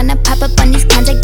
wanna pop up on these cons like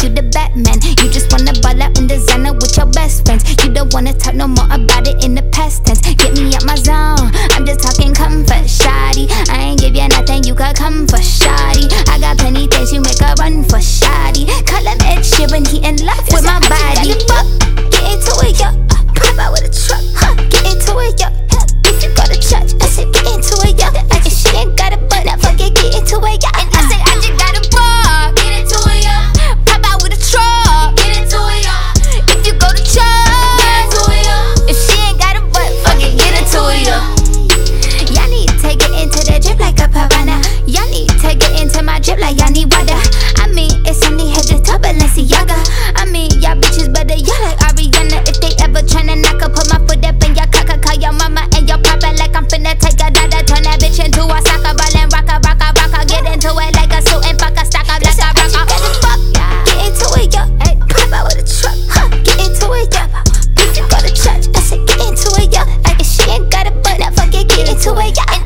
yeah.